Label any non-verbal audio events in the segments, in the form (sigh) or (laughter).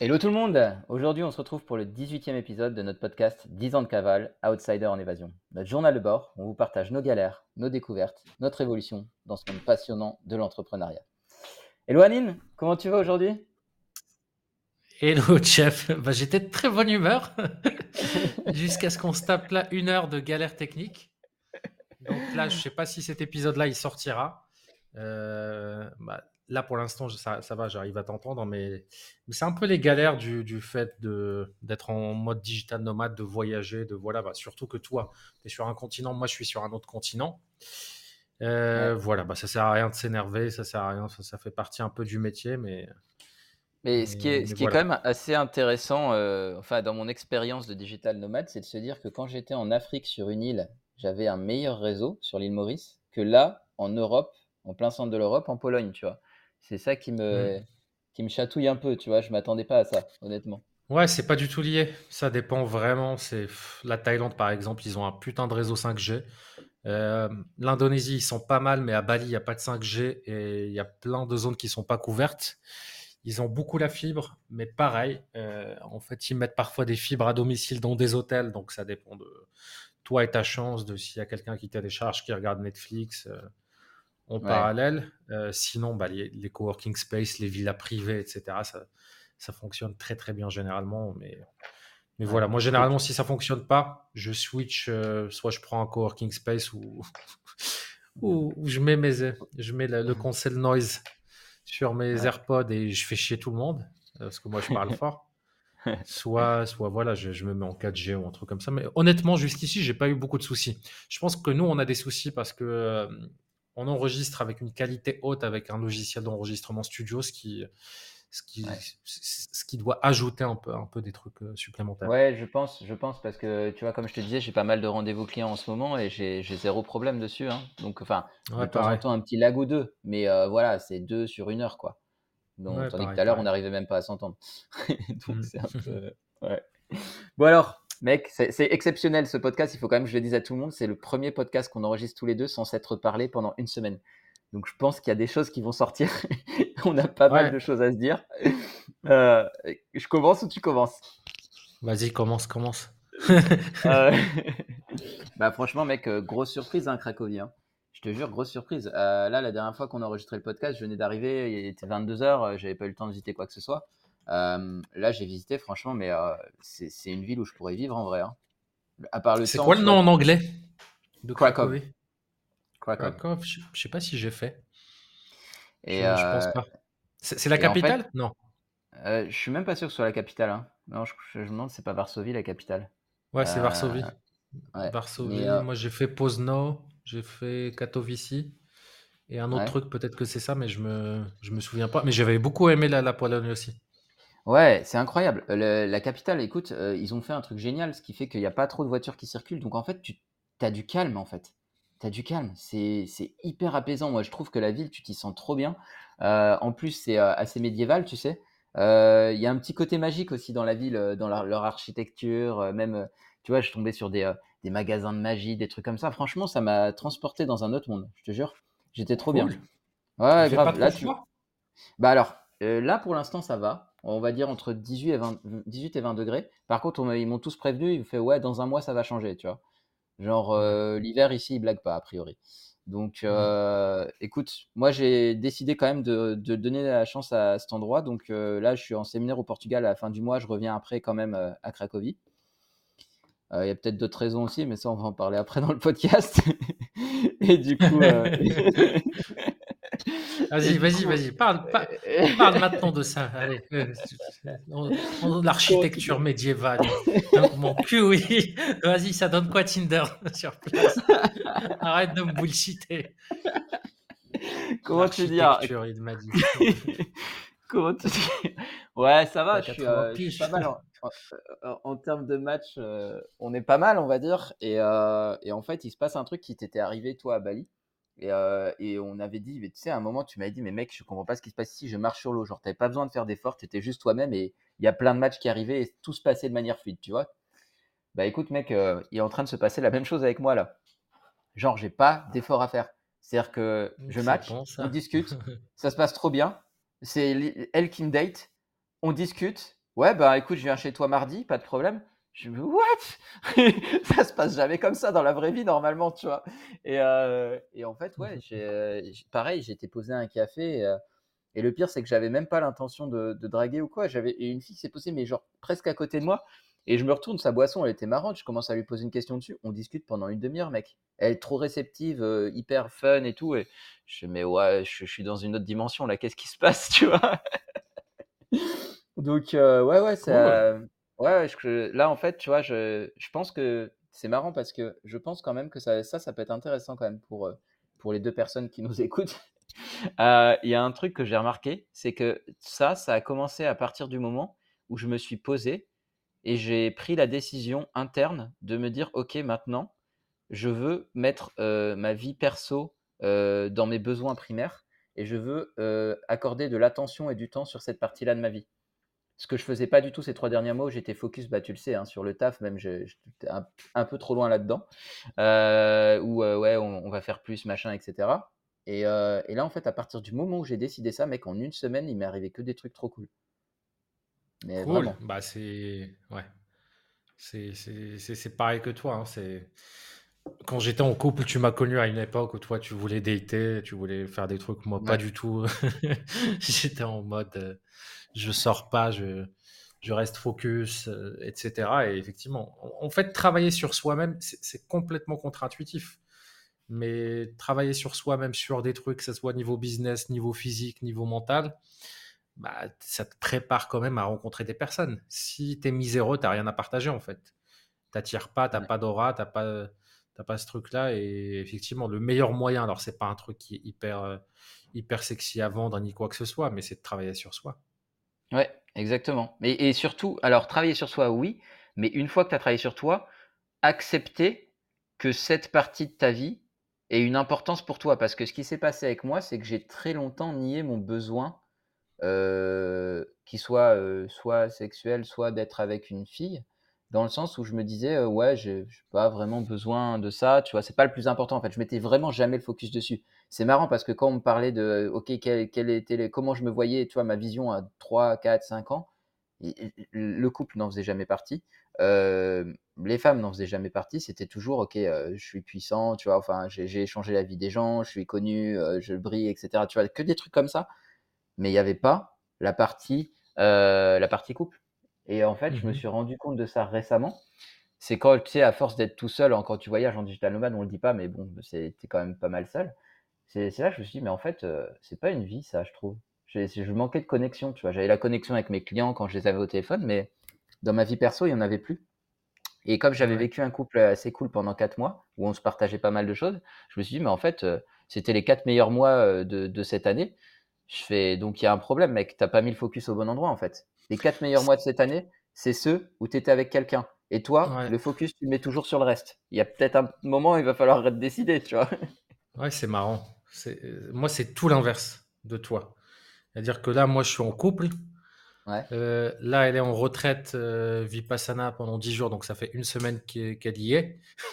Hello tout le monde Aujourd'hui on se retrouve pour le 18e épisode de notre podcast 10 ans de cavale, Outsider en évasion. Notre journal de bord, on vous partage nos galères, nos découvertes, notre évolution dans ce monde passionnant de l'entrepreneuriat. Hello Anine, comment tu vas aujourd'hui? Hello chef, bah, j'étais de très bonne humeur (laughs) jusqu'à ce qu'on se tape là une heure de galère technique. Donc là je sais pas si cet épisode là il sortira. Euh, bah, là, pour l'instant, ça, va, j'arrive à t'entendre, mais, c'est un peu les galères du, fait d'être en mode digital nomade, de voyager, de voilà, bah, surtout que toi, tu es sur un continent, moi, je suis sur un autre continent. Euh, voilà, bah, ça sert à rien de s'énerver, ça sert à rien, ça, fait partie un peu du métier, mais. Mais ce qui est, ce qui est quand même assez intéressant, euh, enfin, dans mon expérience de digital nomade, c'est de se dire que quand j'étais en Afrique sur une île, j'avais un meilleur réseau sur l'île Maurice que là, en Europe, en plein centre de l'Europe, en Pologne, tu vois. C'est ça qui me, mmh. qui me chatouille un peu, tu vois. Je m'attendais pas à ça, honnêtement. Ouais, c'est pas du tout lié. Ça dépend vraiment. C'est la Thaïlande, par exemple, ils ont un putain de réseau 5G. Euh, L'Indonésie, ils sont pas mal, mais à Bali, il n'y a pas de 5G et il y a plein de zones qui sont pas couvertes. Ils ont beaucoup la fibre, mais pareil, euh, en fait, ils mettent parfois des fibres à domicile dans des hôtels, donc ça dépend de toi et ta chance, de s'il y a quelqu'un qui télécharge, qui regarde Netflix. Euh, en parallèle. Euh, sinon, bah, les, coworking space, les villas privées, etc., ça, ça fonctionne très très bien généralement. Mais, mais voilà, moi généralement, si ça fonctionne pas, je switch, euh, soit je prends un coworking space ou, ou, je mets, mes, je mets le, le cancel noise sur mes AirPods et je fais chier tout le monde, euh, parce que moi je parle fort. soit, soit voilà, je, je, me mets en 4G ou un truc comme ça. Mais honnêtement, jusqu'ici, j'ai pas eu beaucoup de soucis. Je pense que nous, on a des soucis parce que on enregistre avec une qualité haute avec un logiciel d'enregistrement studio, ce qui, ce qui, ce qui doit ajouter un peu, un peu des trucs euh, supplémentaires. Ouais, je pense, je pense parce que tu vois, comme je te disais, j'ai pas mal de rendez-vous clients en ce moment et j'ai zéro problème dessus. Hein. Donc, enfin, de temps en temps, un petit lag ou deux, mais euh, voilà, c'est deux sur une heure, quoi. Donc, tandis que tout à l'heure, on n'arrivait même pas à s'entendre. (laughs) Donc, mmh. c'est un peu. Ouais. Bon, alors, Mec, c'est exceptionnel ce podcast. Il faut quand même que je le dise à tout le monde. C'est le premier podcast qu'on enregistre tous les deux sans s'être parlé pendant une semaine. Donc je pense qu'il y a des choses qui vont sortir. (laughs) On a pas mal de choses à se dire. Euh, je commence ou tu commences? Vas-y, commence, commence. (laughs) Euh, (laughs) bah franchement, mec, euh, grosse surprise, hein, Cracovie. Hein. Je te jure, grosse surprise. là, la dernière fois qu'on a enregistré le podcast, je venais d'arriver, il était 22h, j'avais pas eu le temps de visiter quoi que ce soit. Euh, là, j'ai visité, franchement, mais euh, c'est une ville où je pourrais vivre en vrai. Hein. À part le C'est quoi le nom en anglais? De Krakow Krakow. Je sais pas si j'ai fait. Et je, pense euh, pas. C'est la capitale? Non. je suis même pas sûr que ce soit la capitale. Hein. Non, je, me demande, c'est pas Varsovie la capitale. Ouais, c'est Varsovie. Varsovie. Moi, j'ai fait Pozno, j'ai fait Katowice. Et un autre truc, peut-être que c'est ça, mais je me, je me souviens pas. Mais j'avais beaucoup aimé la, la Pologne aussi. Ouais, c'est incroyable. la capitale, écoute, euh, ils ont fait un truc génial, ce qui fait qu'il n'y a pas trop de voitures qui circulent. Donc en fait, tu as du calme en fait. Tu as du calme. C'est hyper apaisant. Moi, je trouve que la ville, tu t'y sens trop bien. Euh, en plus, c'est euh, assez médiéval, tu sais. Il y a un petit côté magique aussi dans la ville, dans leur architecture. même, tu vois, je tombais sur des, des magasins de magie, des trucs comme ça. Franchement, ça m'a transporté dans un autre monde, je te jure. J'étais trop bien. Ouais, grave. Là, tu... Bah alors, là, pour l'instant, ça va on va dire entre 18 et 20, 18 et 20 degrés. Par contre, ils m'ont tous prévenu, ils me fait ouais, dans un mois ça va changer, tu vois. Genre euh, l'hiver ici, ils blaguent pas a priori. Donc, euh, écoute, moi j'ai décidé quand même de, donner la chance à cet endroit. Donc euh, là, je suis en séminaire au Portugal à la fin du mois. Je reviens après quand même à Cracovie. Il y a peut-être d'autres raisons aussi, mais ça, on va en parler après dans le podcast. (laughs) et du coup, (laughs) Vas-y, vas-y, vas-y. Parle, parle, maintenant de ça. Allez. L'architecture (laughs) médiévale. Mon cul, oui. Vas-y, ça donne quoi Tinder (laughs) sur place? Arrête de me bullshiter. Comment tu dis il m'a dit. (laughs) Comment tu dis Ouais, ça va. Je suis, euh, pas mal. En, termes de match, euh, on est pas mal, on va dire. Et, euh, et en fait, il se passe un truc qui t'était arrivé, toi, à Bali? Et, on avait dit, tu sais, à un moment, tu m'avais dit, mais mec, je comprends pas ce qui se passe ici, je marche sur l'eau. Genre, t'avais pas besoin de faire d'efforts, t'étais juste toi-même et il y a plein de matchs qui arrivaient et tout se passait de manière fluide, tu vois? Bah écoute, mec, il est en train de se passer la même chose avec moi là. Genre, j'ai pas d'efforts à faire. C'est-à-dire que mmh, je match, on discute, (laughs) ça se passe trop bien. C'est elle qui me date, on discute Ouais, bah écoute, je viens chez toi mardi, pas de problème. Je me what? (laughs) Ça se passe jamais comme ça dans la vraie vie normalement, tu vois. Et, euh, et en fait, ouais, euh, pareil, j'étais posé un café. Euh, et le pire, c'est que j'avais même pas l'intention de, draguer ou quoi. J'avais une fille s'est posée, mais genre presque à côté de moi. Et je me retourne, sa boisson, elle était marrante. Je commence à lui poser une question dessus. On discute pendant une demi-heure, mec. Elle est trop réceptive, hyper fun et tout. Et je mais ouais, je, je, suis dans une autre dimension là. Qu'est-ce qui se passe, (laughs) tu vois? Donc ouais, ouais, c'est Ouais, là, en fait, tu vois, je, je pense que c'est marrant parce que je pense quand même que ça, ça, peut être intéressant quand même pour, pour les deux personnes qui nous (laughs) écoutent. Il y a un truc que j'ai remarqué, c'est que ça, ça a commencé à partir du moment où je me suis posé et j'ai pris la décision interne de me dire, OK, maintenant, je veux mettre ma vie perso dans mes besoins primaires et je veux accorder de l'attention et du temps sur cette partie-là de ma vie ce que je faisais pas du tout ces trois derniers mois où j'étais focus, bah, tu le sais, hein, sur le taf, même j'étais un, un, peu trop loin là-dedans, euh, où euh, ouais, on, va faire plus, machin, etc. Et, euh, et, là, en fait, à partir du moment où j'ai décidé ça, mec, en une semaine, il m'est arrivé que des trucs trop cool. Mais cool, bah c'est ouais, c'est pareil que toi. Hein. C'est quand j'étais en couple, tu m'as connu à une époque où toi, tu voulais dater, tu voulais faire des trucs, moi pas du tout. (laughs) j'étais en mode je sors pas, je, je reste focus, euh, etc. Et effectivement, en, fait, travailler sur soi-même, c'est complètement contre-intuitif. Mais travailler sur soi-même, sur des trucs, que ce soit niveau business, niveau physique, niveau mental, bah, ça te prépare quand même à rencontrer des personnes. Si tu es miséreux, tu n'as rien à partager en fait. Tu n'attires pas, tu n'as pas d'aura, tu n'as pas, pas ce truc-là. Et effectivement, le meilleur moyen, alors c'est pas un truc qui est hyper, euh, hyper sexy à vendre ni quoi que ce soit, mais c'est de travailler sur soi. Ouais, exactement. Mais, et surtout, alors travailler sur soi, oui, mais une fois que tu as travaillé sur toi, accepter que cette partie de ta vie ait une importance pour toi. Parce que ce qui s'est passé avec moi, c'est que j'ai très longtemps nié mon besoin, euh, qui soit euh, soit sexuel, soit d'être avec une fille dans le sens où je me disais euh, ouais j'ai pas vraiment besoin de ça tu vois c'est pas le plus important en fait je mettais vraiment jamais le focus dessus c'est marrant parce que quand on me parlait de ok quel, quel était les, comment je me voyais tu vois ma vision à 3 4 5 ans le couple n'en faisait jamais partie euh, les femmes n'en faisaient jamais partie c'était toujours ok euh, je suis puissant tu vois enfin j'ai changé la vie des gens je suis connu je brille etc tu vois que des trucs comme ça mais il n'y avait pas la partie la partie couple et en fait, je me mmh suis rendu compte de ça récemment. C'est quand, tu sais, à force d'être tout seul, quand tu voyages en digital nomade, on le dit pas, mais bon, c'est quand même pas mal seul. C'est là que je me suis dit, mais en fait, euh, c'est pas une vie, ça, je trouve. Je manquais de connexion, tu vois. J'avais la connexion avec mes clients quand je les avais au téléphone, mais dans ma vie perso, il n'y en avait plus. Et comme j'avais vécu un couple assez cool pendant quatre mois, où on se partageait pas mal de choses, je me suis dit, mais en fait, euh, c'était les quatre meilleurs mois euh, de, de cette année. Je fais, donc il y a un problème, mec. T'as pas mis le focus au bon endroit, en fait. Les quatre meilleurs mois de cette année, c'est ceux où tu étais avec quelqu'un. Et toi, le focus, tu le mets toujours sur le reste. Il y a peut-être un moment où il va falloir décider, tu vois. Ouais, c'est marrant. Euh, moi, c'est tout l'inverse de toi. C'est-à-dire que là, moi, je suis en couple. Euh, là, elle est en retraite euh, Vipassana pendant 10 jours, donc ça fait une semaine qu'elle y est. (laughs)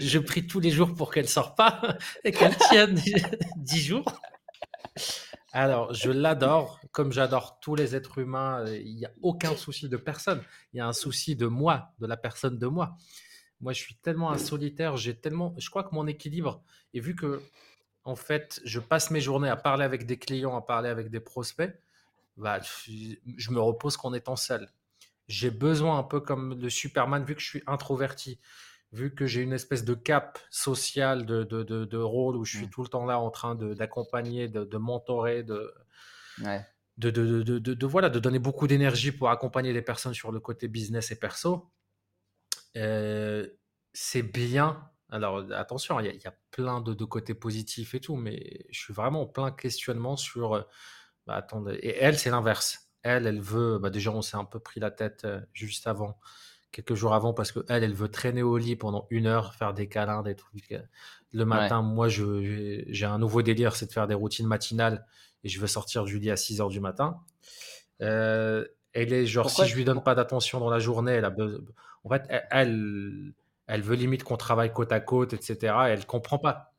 je prie tous les jours pour qu'elle ne sorte pas (laughs) et qu'elle tienne (laughs) 10 jours. Alors, je l'adore, comme j'adore tous les êtres humains, il n'y a aucun souci de personne. Il y a un souci de moi, de la personne de moi. Moi, je suis tellement un solitaire, j'ai tellement. Je crois que mon équilibre, et vu que, en fait, je passe mes journées à parler avec des clients, à parler avec des prospects, bah, je me repose qu'en étant seul. J'ai besoin, un peu comme le Superman, vu que je suis introverti, vu que j'ai une espèce de cap social de, de, de, rôle où je suis mmh. tout le temps là en train d'accompagner, de, de, mentorer, de, de, de, voilà, de donner beaucoup d'énergie pour accompagner les personnes sur le côté business et perso, euh, c'est bien. Alors attention, il y, a plein de, côtés positifs et tout, mais je suis vraiment en plein questionnement sur... Bah, attendez, et elle, c'est l'inverse. Elle, elle veut, bah, déjà on s'est un peu pris la tête juste avant quelques jours avant parce que elle, elle veut traîner au lit pendant une heure, faire des câlins, des trucs. Le matin, moi, je, j'ai un nouveau délire, c'est de faire des routines matinales et je veux sortir du lit à 6 heures du matin. Euh, elle est genre, si je lui donne pas d'attention dans la journée, elle a En fait, elle, elle veut limite qu'on travaille côte à côte, etc. Et elle comprend pas.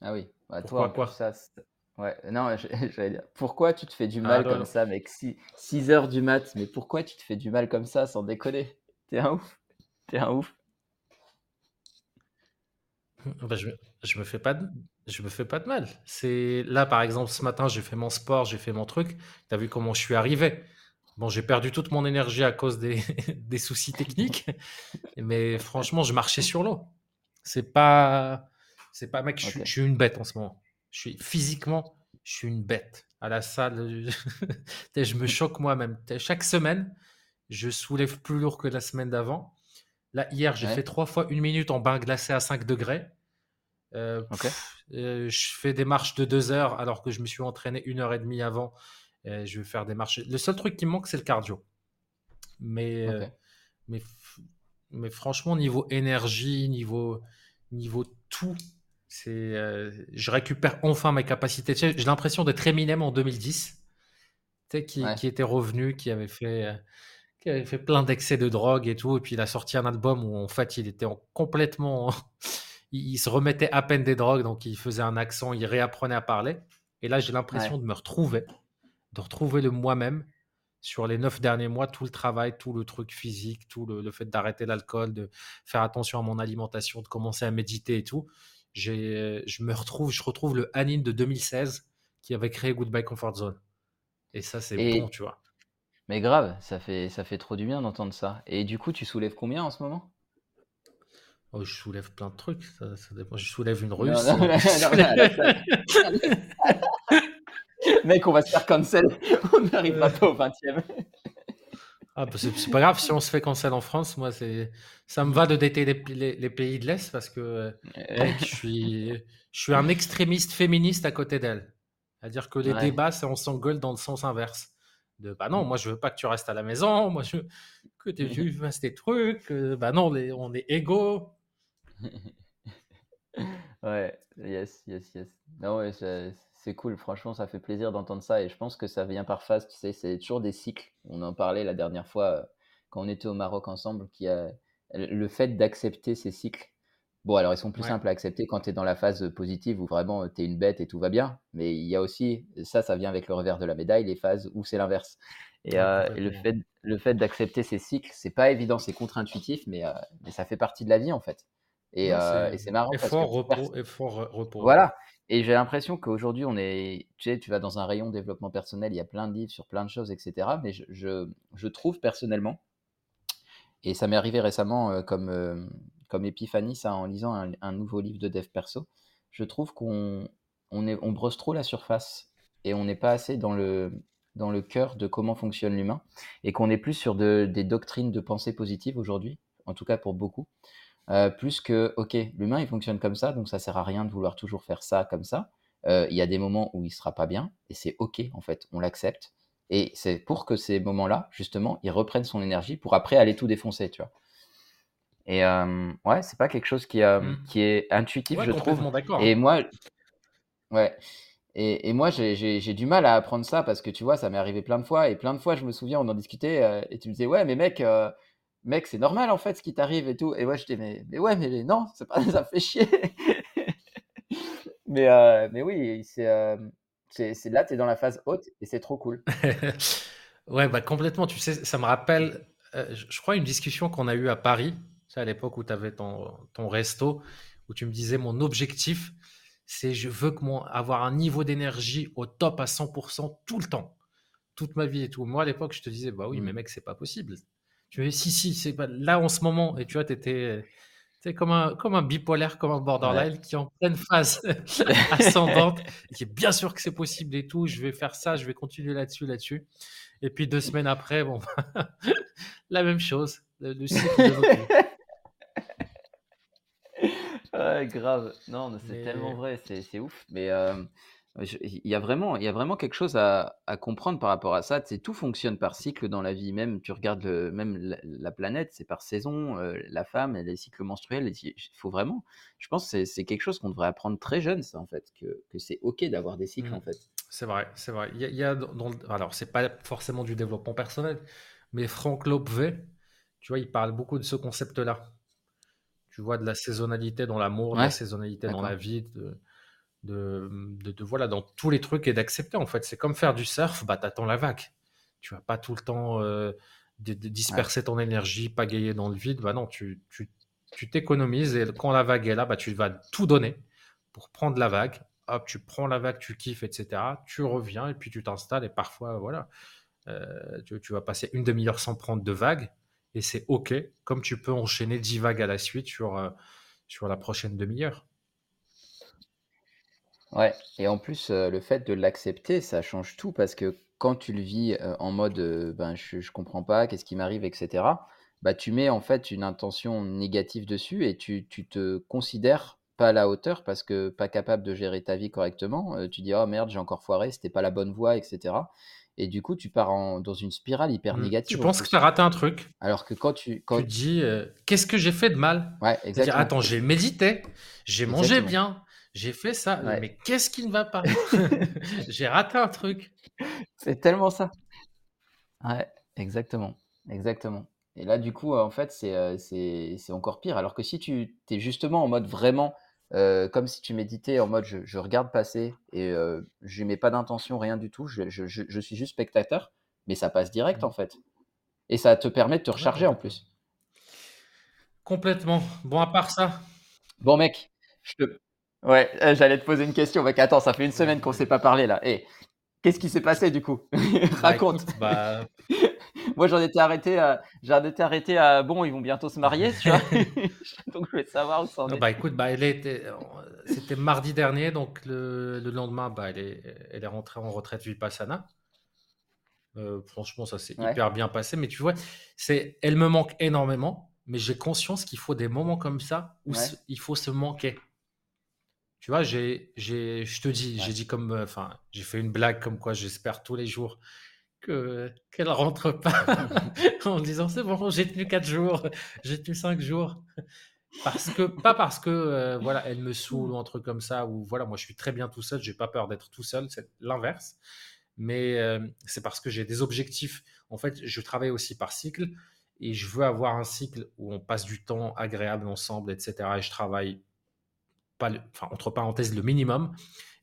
Ah oui. Bah, toi, quoi? ça, Ouais, non, (laughs) j'allais dire, pourquoi tu te fais du mal ah, comme ça, mec? 6, heures du mat, mais pourquoi tu te fais du mal comme ça, sans déconner? T'es un ouf. T'es un ouf. Bah, je, je me fais pas de, je me fais pas de mal. C'est là, par exemple, ce matin, j'ai fait mon sport, j'ai fait mon truc. Tu as vu comment je suis arrivé? Bon, j'ai perdu toute mon énergie à cause des, (laughs) des soucis techniques, mais franchement, je marchais sur l'eau. C'est pas, c'est pas, mec, je, suis une bête en ce moment. Je suis physiquement, je suis une bête. À la salle, (laughs) je me choque moi-même. Chaque semaine, je soulève plus lourd que la semaine d'avant. Là, hier, j'ai fait trois fois une minute en bain glacé à 5 degrés. Euh, euh, je fais des marches de deux heures alors que je me suis entraîné une heure et demie avant. Je vais faire des marches. Le seul truc qui me manque, c'est le cardio. Mais, euh, mais, mais franchement, niveau énergie, niveau, niveau tout, c'est, je récupère enfin mes capacités. J'ai l'impression d'être Eminem en 2010, qui, qui était revenu, qui avait fait qui avait fait plein d'excès de drogue et tout, et puis il a sorti un album où en fait il était en complètement (laughs) il, se remettait à peine des drogues, donc il faisait un accent, il réapprenait à parler. Et là, j'ai l'impression de me retrouver, de retrouver le moi-même sur les neuf derniers mois, tout le travail, tout le truc physique, tout le, fait d'arrêter l'alcool, de faire attention à mon alimentation, de commencer à méditer et tout. Je me retrouve, je retrouve le Anine de 2016 qui avait créé Goodbye Comfort Zone. Et ça, c'est bon, tu vois. Mais grave, ça fait, ça fait trop du bien d'entendre ça. Et du coup, tu soulèves combien en ce moment Oh, je soulève plein de trucs, ça, dépend. Je soulève une russe. Mec, on va se faire cancel. (laughs) On n'arrive pas au 20e. Ah, bah, c'est pas grave si on se fait cancel en France. Moi, c'est ça me va de dater les, les, pays de l'Est parce que je, suis, je suis un extrémiste féministe à côté d'elle. C'est-à-dire que les débats, c'est on s'engueule dans le sens inverse. De bah non, moi je veux pas que tu restes à la maison, moi je veux que tu (laughs) fasses tes trucs. bah non, on est égaux. Ouais, yes, yes, yes. Non, ouais, c'est cool. Franchement, ça fait plaisir d'entendre ça. Et je pense que ça vient par phase. Tu sais, c'est toujours des cycles. On en parlait la dernière fois euh, quand on était au Maroc ensemble, qui a le fait d'accepter ces cycles. Bon, alors ils sont plus simples à accepter quand tu es dans la phase positive où vraiment tu es une bête et tout va bien. Mais il y a aussi, ça, ça vient avec le revers de la médaille, les phases où c'est l'inverse. Et, euh, le fait, le fait d'accepter ces cycles, c'est pas évident, c'est contre-intuitif, mais, euh, mais ça fait partie de la vie en fait. Et, euh, c'est marrant. Effort, repos, effort, repos. Voilà. Et j'ai l'impression qu'aujourd'hui, on est. Tu sais, tu vas dans un rayon développement personnel, il y a plein de livres sur plein de choses, etc. Mais je, trouve personnellement, et ça m'est arrivé récemment euh, comme, euh, comme épiphanie, ça, en lisant un, nouveau livre de dev perso, je trouve qu'on on est, brosse trop la surface et on n'est pas assez dans le, dans le cœur de comment fonctionne l'humain et qu'on est plus sur de, des doctrines de pensée positive aujourd'hui, en tout cas pour beaucoup. Euh, plus que, ok, l'humain il fonctionne comme ça, donc ça sert à rien de vouloir toujours faire ça comme ça. Euh, il y a des moments où il sera pas bien, et c'est ok en fait, on l'accepte. Et c'est pour que ces moments-là, justement, ils reprennent son énergie pour après aller tout défoncer, tu vois. Et euh, ouais, c'est pas quelque chose qui, mmh. qui est intuitif, je trouve. Et moi, ouais. Et, et moi, j'ai du mal à apprendre ça parce que tu vois, ça m'est arrivé plein de fois. Et plein de fois, je me souviens, on en discutait et tu me disais, ouais, mais mec, mec, c'est normal en fait ce qui t'arrive et tout. Et moi, je dis, mais, mais ouais, mais non, pas, (laughs) ça fait chier. mais, euh, mais oui, euh, c'est c'est là, tu es dans la phase haute et c'est trop cool. (laughs) ouais, bah complètement. Tu sais, ça me rappelle, euh, je crois, une discussion qu'on a eue à Paris, à l'époque où tu avais ton, ton resto, où tu me disais, mon objectif, c'est je veux que mon, avoir un niveau d'énergie au top à 100% tout le temps, toute ma vie et tout. Moi, à l'époque, je te disais, bah oui, mais mmh. mec, c'est pas possible. Tu veux, si, si, c'est là en ce moment. Et tu vois, tu étais, comme un, comme un bipolaire, comme un borderline qui est en pleine phase (laughs) ascendante, qui est bien sûr que c'est possible et tout. Je vais faire ça, je vais continuer là-dessus, là-dessus. Et puis deux semaines après, bon, (laughs) la même chose. Le, cycle de ouais, grave. Non, c'est tellement vrai, c'est ouf. Mais euh, il y a vraiment, il y a vraiment quelque chose à, comprendre par rapport à ça. C'est tout fonctionne par cycle dans la vie. Même tu regardes même la, planète, c'est par saison. Euh, la femme, elle les cycles menstruels. Il faut vraiment. Je pense que c'est quelque chose qu'on devrait apprendre très jeune, ça en fait, que, c'est ok d'avoir des cycles en mmh. fait. C'est vrai, c'est vrai. Il y a, alors c'est pas forcément du développement personnel, mais Franck Lopvet, tu vois, il parle beaucoup de ce concept-là. Tu vois, de la saisonnalité dans l'amour, de la saisonnalité dans la vie. De de, de, voilà, dans tous les trucs et d'accepter. En fait, c'est comme faire du surf, bah, t'attends la vague. Tu vas pas tout le temps euh, disperser ton énergie, pagayer dans le vide. Bah non, tu, tu, tu t'économises et quand la vague est là, bah, tu vas tout donner pour prendre la vague. Hop, tu prends la vague, tu kiffes, etc. Tu reviens et puis tu t'installes et parfois, voilà, euh, tu, tu, vas passer une demi-heure sans prendre de vague et c'est OK, comme tu peux enchaîner 10 vagues à la suite sur, euh, sur la prochaine demi-heure. Ouais, et en plus, euh, le fait de l'accepter, ça change tout parce que quand tu le vis euh, en mode ben, je, je comprends pas, qu'est-ce qui m'arrive, etc., bah, tu mets en fait une intention négative dessus et tu, tu te considères pas à la hauteur parce que pas capable de gérer ta vie correctement. tu dis oh merde, j'ai encore foiré, c'était pas la bonne voie, etc. Et du coup, tu pars en, dans une spirale hyper mmh. négative. Tu penses que tu as raté un truc? Alors que quand tu. Quand... Tu dis, euh, qu'est-ce que j'ai fait de mal? Ouais, exactement. Dire, attends, j'ai médité, j'ai mangé bien, j'ai fait ça, mais qu'est-ce qui ne va pas (laughs) (laughs) J'ai raté un truc. C'est tellement ça. Ouais, exactement. Exactement. Et là, du coup, en fait, euh, c'est encore pire. Alors que si tu es justement en mode vraiment euh, comme si tu méditais en mode je, regarde passer et euh, je mets pas d'intention, rien du tout, je, suis juste spectateur, mais ça passe direct en fait. Et ça te permet de te recharger en plus. Complètement. Bon, à part ça. Bon, mec, je te. Ouais, euh, j'allais te poser une question, mec. Attends, ça fait une semaine qu'on ne s'est pas parlé là. Et eh, qu'est-ce qui s'est passé du coup? (laughs) Bah, Raconte. bah, (laughs) moi, j'en étais arrêté à, j'en étais arrêté à bon, ils vont bientôt se marier, tu vois. (laughs) donc, je voulais savoir où ça en est. Bah, écoute, bah, elle était, c'était mardi dernier, donc le, le, lendemain, bah, elle est, elle est rentrée en retraite Vipassana. Euh, franchement, ça s'est hyper bien passé. Mais tu vois, c'est, elle me manque énormément, mais j'ai conscience qu'il faut des moments comme ça où il faut se manquer. Tu vois, j'ai, j'ai, je te dis, j'ai dit comme, euh, enfin, j'ai fait une blague comme quoi j'espère tous les jours que qu'elle rentre pas (laughs) (laughs) en disant c'est bon, j'ai tenu 4 jours, j'ai tenu 5 jours. Parce que, pas parce que euh, voilà, elle me saoule ou un truc comme ça, ou voilà, moi je suis très bien tout seul, j'ai pas peur d'être tout seul, c'est l'inverse. Mais euh, c'est parce que j'ai des objectifs. En fait, je travaille aussi par cycle et je veux avoir un cycle où on passe du temps agréable ensemble, etc. Et je travaille, entre parenthèses, le minimum.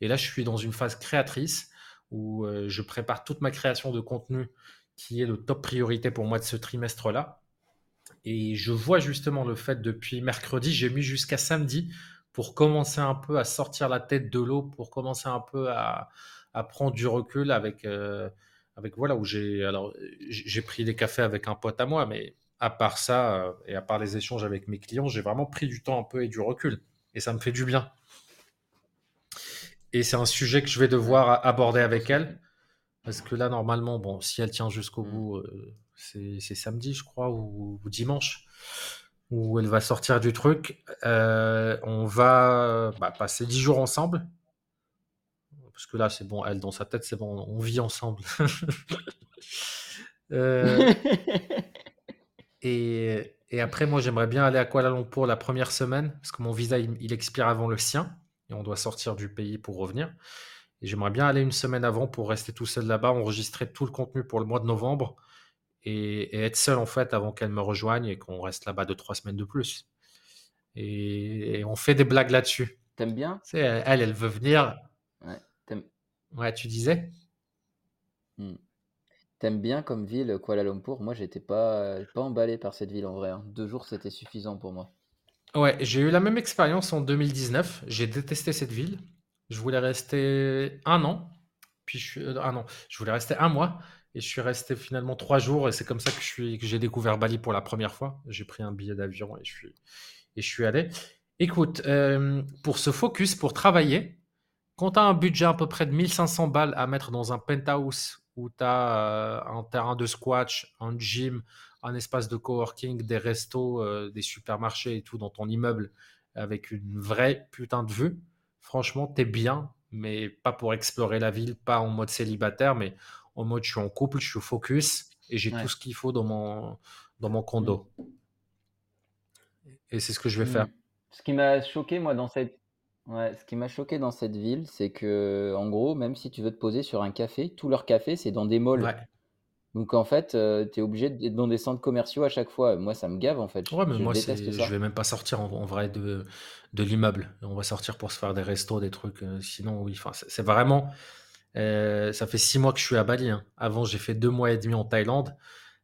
Et là, je suis dans une phase créatrice où euh, je prépare toute ma création de contenu qui est le top priorité pour moi de ce trimestre-là. Et je vois justement le fait depuis mercredi, j'ai mis jusqu'à samedi pour commencer un peu à sortir la tête de l'eau, pour commencer un peu à, prendre du recul avec, euh, avec voilà, où j'ai alors j'ai pris des cafés avec un pote à moi, mais à part ça euh, et à part les échanges avec mes clients, j'ai vraiment pris du temps un peu et du recul. Et ça me fait du bien. Et c'est un sujet que je vais devoir aborder avec elle. Parce que là, normalement, bon, si elle tient jusqu'au mm. bout, euh, c'est samedi, je crois, ou, dimanche, où elle va sortir du truc. Euh, on va bah, passer dix jours ensemble. Parce que là, c'est bon, elle, dans sa tête, c'est bon, on vit ensemble. (laughs) Euh, (laughs) et, après, moi, j'aimerais bien aller à Kuala Lumpur la première semaine, parce que mon visa, il expire avant le sien et on doit sortir du pays pour revenir. Et j'aimerais bien aller une semaine avant pour rester tout seul là-bas, enregistrer tout le contenu pour le mois de novembre et, être seul en fait avant qu'elle me rejoigne et qu'on reste là-bas deux, trois semaines de plus. Et, on fait des blagues là-dessus. T'aimes bien? Elle, elle veut venir. Ouais, ouais tu disais? Hmm. T'aimes bien comme ville Kuala Lumpur? Moi, j'étais pas, pas emballé par cette ville en vrai. Hein. Deux jours, c'était suffisant pour moi. Ouais, j'ai eu la même expérience en 2019. J'ai détesté cette ville. Je voulais rester un an, puis je suis, euh, un. Je voulais rester un mois et je suis resté finalement trois jours et c'est comme ça que suis, j'ai découvert Bali pour la première fois. J'ai pris un billet d'avion et je suis, et je suis allé. Écoute, euh, pour se focus, pour travailler, quand tu as un budget à peu près de 1500 balles à mettre dans un penthouse où tu as euh, un terrain de squash, un gym, un espace de coworking, des restos, euh, des supermarchés et tout dans ton immeuble avec une vraie putain de vue, franchement, t'es bien, mais pas pour explorer la ville, pas en mode célibataire, mais en mode je suis en couple, je suis focus et j'ai tout ce qu'il faut dans mon, dans mon condo. Mm. Et c'est ce que je vais faire. Mm. Ce qui m'a choqué, moi, dans cette. Ouais, ce qui m'a choqué dans cette ville, c'est que, en gros, même si tu veux te poser sur un café, tous leurs cafés, c'est dans des malls. Donc en fait, tu es obligé d'être dans des centres commerciaux à chaque fois. Moi, ça me gave en fait. Ouais, mais moi, déteste je vais même pas sortir en, vrai de, de l'immeuble. On va sortir pour se faire des restos, des trucs. sinon, oui, enfin, c'est vraiment. ça fait six mois que je suis à Bali. Hein. Avant, j'ai fait deux mois et demi en Thaïlande.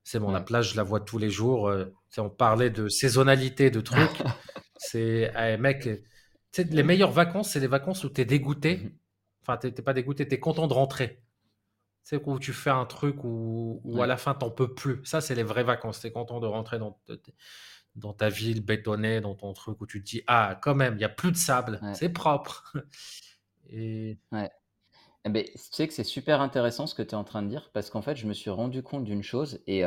C'est bon, la plage, je la vois tous les jours. Euh, on parlait de saisonnalité, de trucs. (laughs) c'est, eh, mec, les meilleures vacances, c'est les vacances où tu es dégoûté. Mhm. Enfin, tu n'es pas dégoûté, tu es content de rentrer. C'est où tu fais un truc où, à la fin, t'en peux plus. Ça, c'est les vraies vacances. Tu es content de rentrer dans, dans ta ville bétonnée, dans ton truc où tu te dis, ah, quand même, il n'y a plus de sable, c'est propre. Et... Ouais. Eh ben, tu sais que c'est super intéressant ce que tu es en train de dire parce qu'en fait, je me suis rendu compte d'une chose et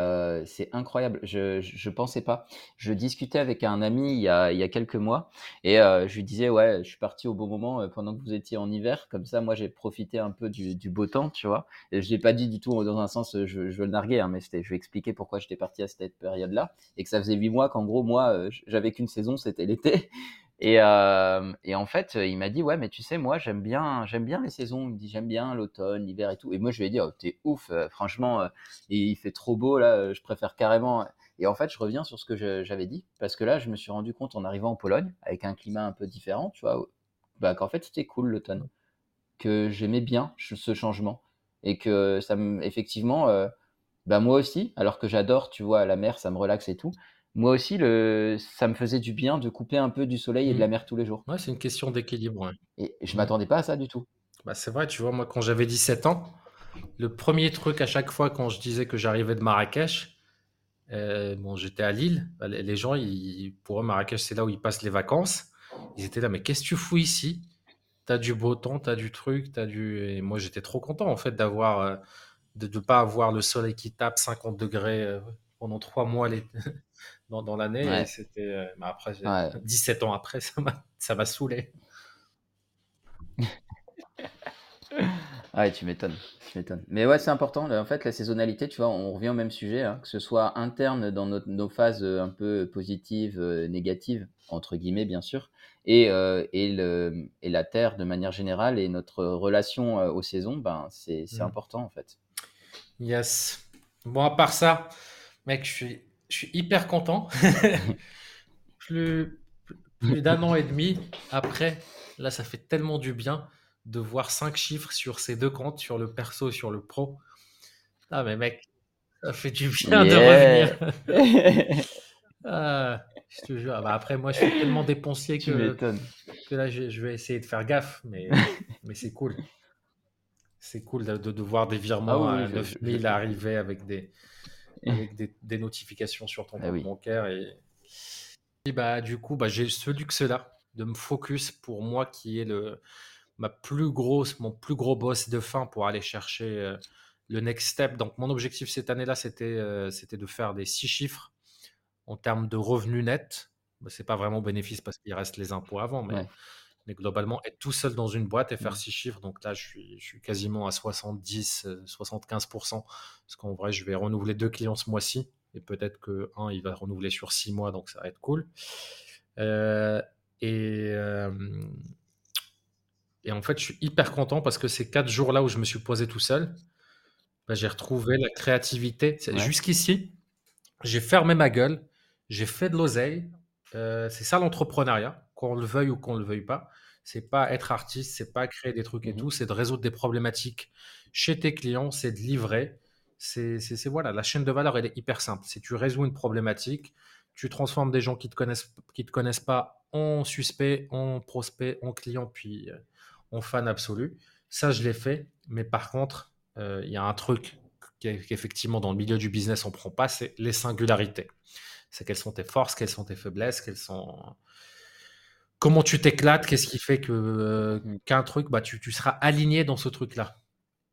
c'est incroyable. Je, je, pensais pas. Je discutais avec un ami il y a, il y a quelques mois et je lui disais, ouais, je suis parti au bon moment pendant que vous étiez en hiver. Comme ça, moi, j'ai profité un peu du, du beau temps, tu vois. Je l'ai pas dit du tout dans un sens, je, je veux le narguer, hein, mais je vais expliquer pourquoi j'étais parti à cette période-là et que ça faisait huit mois qu'en gros, moi, j'avais qu'une saison, c'était l'été et, euh, et, en fait, il m'a dit ouais, mais tu sais, moi j'aime bien, j'aime bien les saisons. Il me dit j'aime bien l'automne, l'hiver et tout. Et moi je lui ai dit oh t'es ouf, euh, franchement, euh, il fait trop beau là, je préfère carrément. Et en fait, je reviens sur ce que j'avais dit parce que là, je me suis rendu compte en arrivant en Pologne avec un climat un peu différent, tu vois, bah qu'en fait c'était cool l'automne, que j'aimais bien ce changement et que ça me, effectivement, bah moi aussi, alors que j'adore, tu vois, la mer, ça me relaxe et tout moi aussi, le... ça me faisait du bien de couper un peu du soleil et de la mmh. mer tous les jours. Ouais, c'est une question d'équilibre. Et je m'attendais pas à ça du tout. Bah, c'est vrai, tu vois, moi, quand j'avais 17 ans, le premier truc à chaque fois quand je disais que j'arrivais de Marrakech, euh, bon, j'étais à Lille, bah, les gens, ils, pour eux, Marrakech, c'est là où ils passent les vacances. Ils étaient là, mais qu'est-ce que tu fous ici? T'as du beau temps, t'as du truc, t'as du. Et moi, j'étais trop content, en fait, d'avoir. Euh, de ne pas avoir le soleil qui tape 50 degrés euh, pendant trois mois les... dans, dans l'année. C'était, euh, bah, après, 17 (laughs) ans après, ça m'a, ça m'a saoulé. (laughs) ouais, tu m'étonnes, tu m'étonnes. Mais ouais, c'est important. En fait, la saisonnalité, tu vois, on revient au même sujet, hein, que ce soit interne dans nos, nos phases euh, un peu positives, euh, négatives, entre guillemets, bien sûr, et, et, le, et la Terre de manière générale et notre relation aux saisons, ben, c'est, c'est mm. important en fait. Yes. Bon, à part ça, mec, je suis je suis hyper content. (laughs) plus, plus d'un an et demi après, là, ça fait tellement du bien de voir cinq chiffres sur ces deux comptes, sur le perso et sur le pro. Ah, mais mec, ça fait du bien de revenir. (laughs) ah, je te jure. Ah, bah, après, moi, je suis tellement dépensier que, que là, je, vais essayer de faire gaffe, mais, (laughs) mais c'est cool. C'est cool de, de, voir des virements ah à 9000 arriver avec des, avec des, notifications sur ton ah compte bancaire. Et, bah, du coup, bah, j'ai ce luxe-là de me focus pour moi qui est le, ma plus grosse, mon plus gros boss de fin pour aller chercher euh, le next step. Donc, mon objectif cette année-là, c'était euh, c'était de faire des six chiffres en termes de revenus nets. Bah, c'est pas vraiment bénéfice parce qu'il reste les impôts avant, mais mais globalement, être tout seul dans une boîte et faire mmh. six chiffres, donc là, je suis, je suis quasiment à 70, 75%, euh, parce qu'en vrai, je vais renouveler deux clients ce mois-ci, et peut-être que un, il va renouveler sur six mois, donc ça va être cool. Euh, et, euh, et en fait, je suis hyper content parce que ces quatre jours-là où je me suis posé tout seul, bah, j'ai retrouvé la créativité. Jusqu'ici, j'ai fermé ma gueule, j'ai fait de l'oseille. c'est ça l'entrepreneuriat qu'on le veuille ou qu'on le veuille pas. C'est pas être artiste, c'est pas créer des trucs et mmh tout, c'est de résoudre des problématiques chez tes clients, c'est de livrer. C'est voilà, la chaîne de valeur elle est hyper simple. Si tu résous une problématique, tu transformes des gens qui te connaissent qui te connaissent pas en suspect, en prospect, en client, puis euh, en fan absolu. Ça, je l'ai fait, mais par contre, euh, il y a un truc qu'effectivement dans le milieu du business on prend pas, c'est les singularités. C'est quelles sont tes forces, quelles sont tes faiblesses, quelles sont comment tu t'éclates, qu'est-ce qui fait que euh, qu'un truc, bah, tu, seras aligné dans ce truc-là.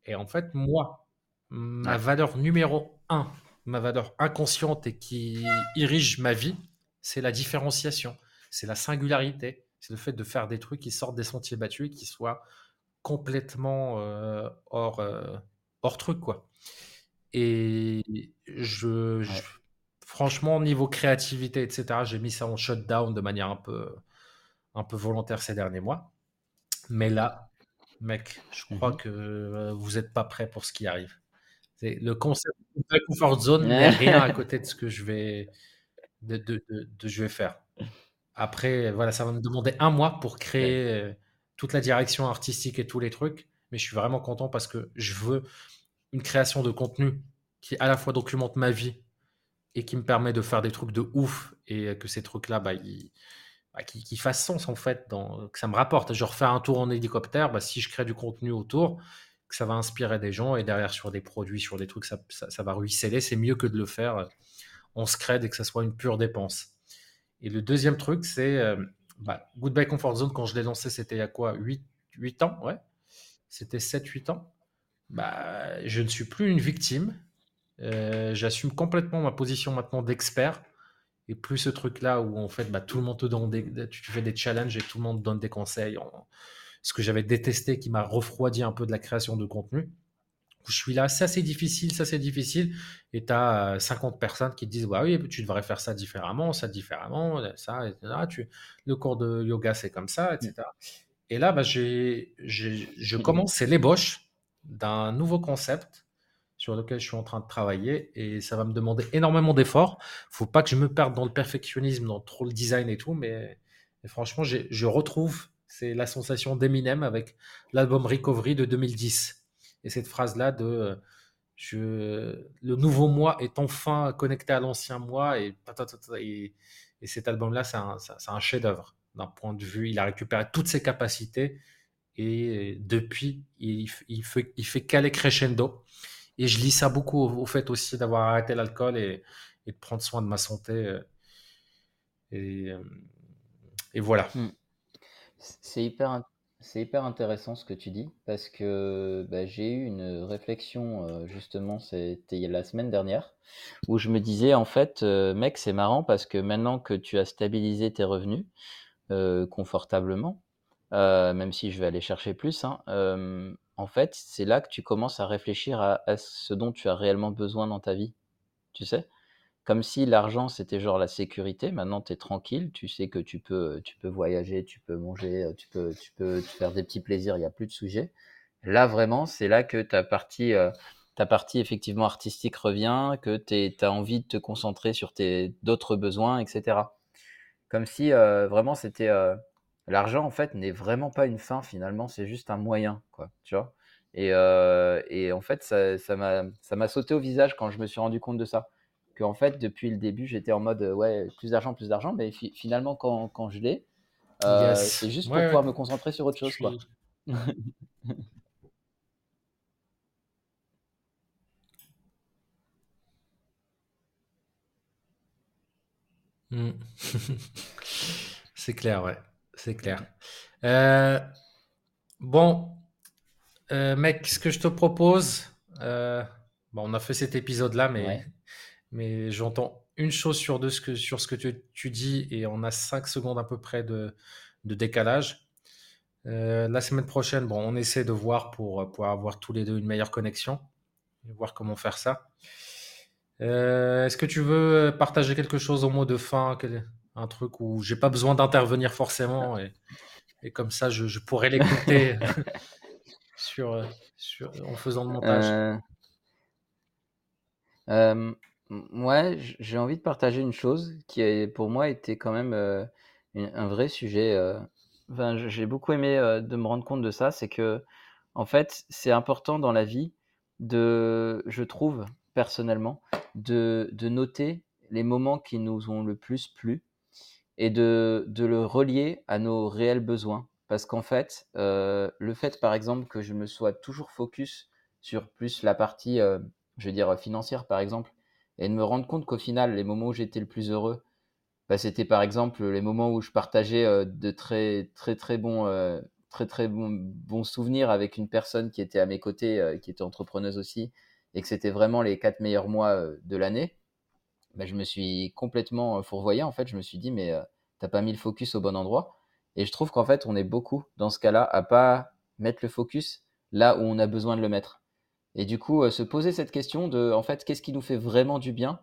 Et en fait, moi, ma valeur numéro un, ma valeur inconsciente et qui dirige ma vie, c'est la différenciation, c'est la singularité, c'est le fait de faire des trucs qui sortent des sentiers battus et qui soient complètement euh, hors, euh, hors truc, quoi. Et je, je, franchement, niveau créativité, etc., j'ai mis ça en shutdown de manière un peu un peu volontaire ces derniers mois. Mais là, mec, je crois mmh que euh, vous n'êtes pas prêt pour ce qui arrive. Le concept, Good Comfort Zone, mais rien à (laughs) côté de ce que je vais, de, de, de, je vais faire. Après, voilà, ça va me demander un mois pour créer euh, toute la direction artistique et tous les trucs. Mais je suis vraiment content parce que je veux une création de contenu qui à la fois documente ma vie et qui me permet de faire des trucs de ouf et que ces trucs-là, bah, bah, qui, fassent sens en fait, dans, que ça me rapporte. Je refais un tour en hélicoptère, bah, si je crée du contenu autour, que ça va inspirer des gens et derrière sur des produits, sur des trucs, ça, va ruisseler. C'est mieux que de le faire euh, en scred et que ça soit une pure dépense. Et le deuxième truc, c'est euh, bah, Goodbye Comfort Zone, quand je l'ai lancé, c'était il y a quoi 8, 8 ans? Ouais. C'était 7-8 ans. Bah, je ne suis plus une victime. Euh, j'assume complètement ma position maintenant d'expert et plus ce truc-là où en fait bah, tout le monde te donne des, tu fais des challenges et tout le monde donne des conseils. Ce que j'avais détesté qui m'a refroidi un peu de la création de contenu. Je suis là, ça c'est difficile, ça c'est difficile. Et tu as 50 personnes qui te disent bah oui, tu devrais faire ça différemment, ça différemment, ça, etc. Tu, le cours de yoga c'est comme ça, etc. Et là, bah, j'ai, je commence, c'est l'ébauche d'un nouveau concept sur lequel je suis en train de travailler et ça va me demander énormément d'efforts. Faut pas que je me perde dans le perfectionnisme, dans trop le design et tout, mais, franchement, je retrouve, c'est la sensation d'Eminem avec l'album Recovery de 2010. Et cette phrase-là de je, le nouveau moi est enfin connecté à l'ancien moi et, et, et cet album-là, c'est un, chef-d'œuvre d'un point de vue. Il a récupéré toutes ses capacités et depuis, il, fait, il fait qu'aller crescendo. Et je lis ça beaucoup au, fait aussi d'avoir arrêté l'alcool et, de prendre soin de ma santé. Euh, et, euh, et voilà. Hmm. C'est hyper, c'est hyper intéressant ce que tu dis parce que bah, j'ai eu une réflexion euh, justement, c'était la semaine dernière, où je me disais en fait, mec, c'est marrant parce que maintenant que tu as stabilisé tes revenus confortablement, même si je vais aller chercher plus, hein, en fait, c'est là que tu commences à réfléchir à, ce dont tu as réellement besoin dans ta vie. Tu sais? Comme si l'argent, c'était genre la sécurité. Maintenant, tu es tranquille. Tu sais que tu peux, tu peux voyager, tu peux manger, tu peux, tu peux te faire des petits plaisirs. Il n'y a plus de sujet. Là, vraiment, c'est là que ta partie, ta partie effectivement artistique revient, que tu as envie de te concentrer sur tes d'autres besoins, etc. Comme si vraiment c'était L'argent, en fait, n'est vraiment pas une fin finalement, c'est juste un moyen, quoi, tu vois? Et et en fait, ça ça m'a ça m'a sauté au visage quand je me suis rendu compte de ça. Qu'en fait, depuis le début, j'étais en mode, «Ouais, plus d'argent, plus d'argent», mais finalement quand quand je l'ai, c'est juste pour pouvoir me concentrer sur autre chose, quoi. (laughs) Mmh. (laughs) C'est clair, ouais. C'est clair. Euh, bon, euh, mec, ce que je te propose, euh, bon, on a fait cet épisode-là, mais, mais j'entends une chose sur deux ce que, sur ce que tu, tu, dis et on a cinq secondes à peu près de, de décalage. la semaine prochaine, bon, on essaie de voir pour, pour avoir tous les deux une meilleure connexion et voir comment faire ça. Est-ce que tu veux partager quelque chose au mot de fin un truc où j'ai pas besoin d'intervenir forcément et, et, comme ça je, pourrais l'écouter (laughs) sur, sur, en faisant le montage. Euh, ouais, j'ai envie de partager une chose qui a, pour moi était quand même euh, un vrai sujet. Euh, enfin, j'ai beaucoup aimé de me rendre compte de ça, c'est que en fait c'est important dans la vie de, je trouve personnellement, de, de noter les moments qui nous ont le plus plu et de, de, le relier à nos réels besoins. Parce qu'en fait, euh, le fait, par exemple, que je me sois toujours focus sur plus la partie, euh, je veux dire, financière, par exemple, et de me rendre compte qu'au final, les moments où j'étais le plus heureux, bah, c'était par exemple les moments où je partageais euh, de très, très, très bons, très, très bons souvenirs avec une personne qui était à mes côtés, qui était entrepreneuse aussi, et que c'était vraiment les quatre meilleurs mois de l'année. Bah, je me suis complètement fourvoyé. En fait, je me suis dit, mais t'as pas mis le focus au bon endroit. Et je trouve qu'en fait, on est beaucoup dans ce cas-là à pas mettre le focus là où on a besoin de le mettre. Et du coup, se poser cette question de, en fait, qu'est-ce qui nous fait vraiment du bien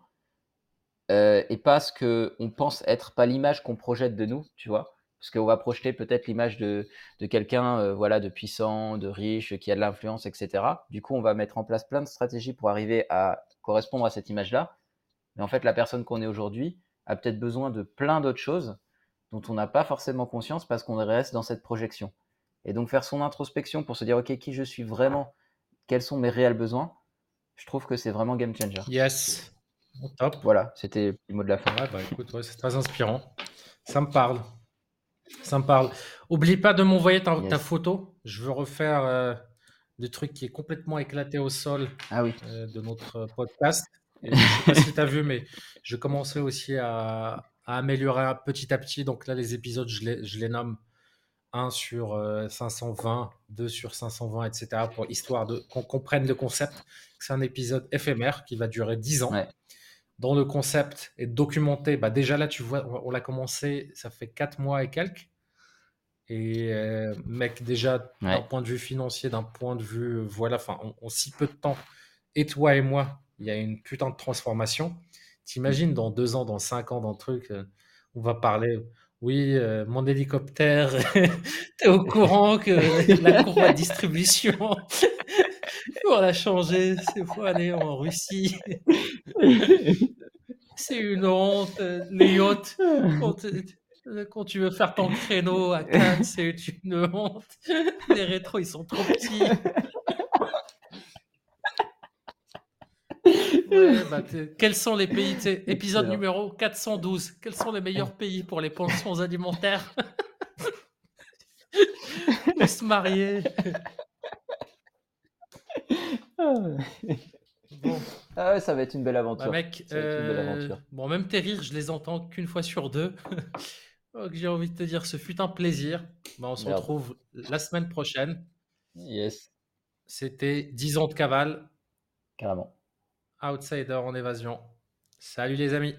et pas ce que on pense être, pas l'image qu'on projette de nous, tu vois. Parce qu'on va projeter peut-être l'image de, de quelqu'un voilà, de puissant, de riche, qui a de l'influence, etc. Du coup, on va mettre en place plein de stratégies pour arriver à correspondre à cette image-là. Mais en fait, la personne qu'on est aujourd'hui a peut-être besoin de plein d'autres choses dont on n'a pas forcément conscience parce qu'on reste dans cette projection. Et donc faire son introspection pour se dire, OK, qui je suis vraiment, quels sont mes réels besoins, je trouve que c'est vraiment game changer. Yes. Top. Voilà, c'était le mot de la fin. Ouais, bah écoute, c'est très inspirant. Ça me parle. Ça me parle. Oublie pas de m'envoyer ta, photo. Je veux refaire euh, le truc qui est complètement éclaté au sol ah oui. Euh, de notre podcast. Je sais pas (laughs) si tu as vu, mais je commençais aussi à, améliorer petit à petit. Donc là, les épisodes, je les, je les nomme 1 sur 520, euh, 2 sur 520, etc. pour histoire de qu'on comprenne le concept. C'est un épisode éphémère qui va durer 10 ans. Dont le concept est documenté. Bah déjà là, tu vois, on l'a commencé, ça fait 4 mois et quelques. Et euh, mec, déjà, d'un point de vue financier, d'un point de vue, voilà, enfin, on, si peu de temps, et toi et moi, il y a une putain de transformation. T'imagines dans deux ans, dans cinq ans, dans le truc, euh, on va parler. Oui, euh, mon hélicoptère, (laughs) t'es au courant que (laughs) la courbe de distribution, (laughs) on l'a changé, c'est faut aller en Russie. c'est une honte, les yachts. Euh, quand tu veux faire ton créneau à Cannes, c'est une honte. Les rétros, ils sont trop petits. (laughs) Bah, quels sont les pays Épisode numéro 412. Quels sont les meilleurs pays pour les pensions alimentaires? Pour se marier. Bon. Ah ouais, ça va être une belle aventure. Bah, mec, euh, bon, même tes rires, je les entends qu'une fois sur deux. (laughs) j'ai envie de te dire, ce fut un plaisir. Bah, on se retrouve la semaine prochaine. Yes. C'était 10 ans de cavale. Carrément. Outsider en évasion. Salut les amis.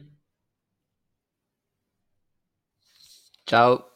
Ciao.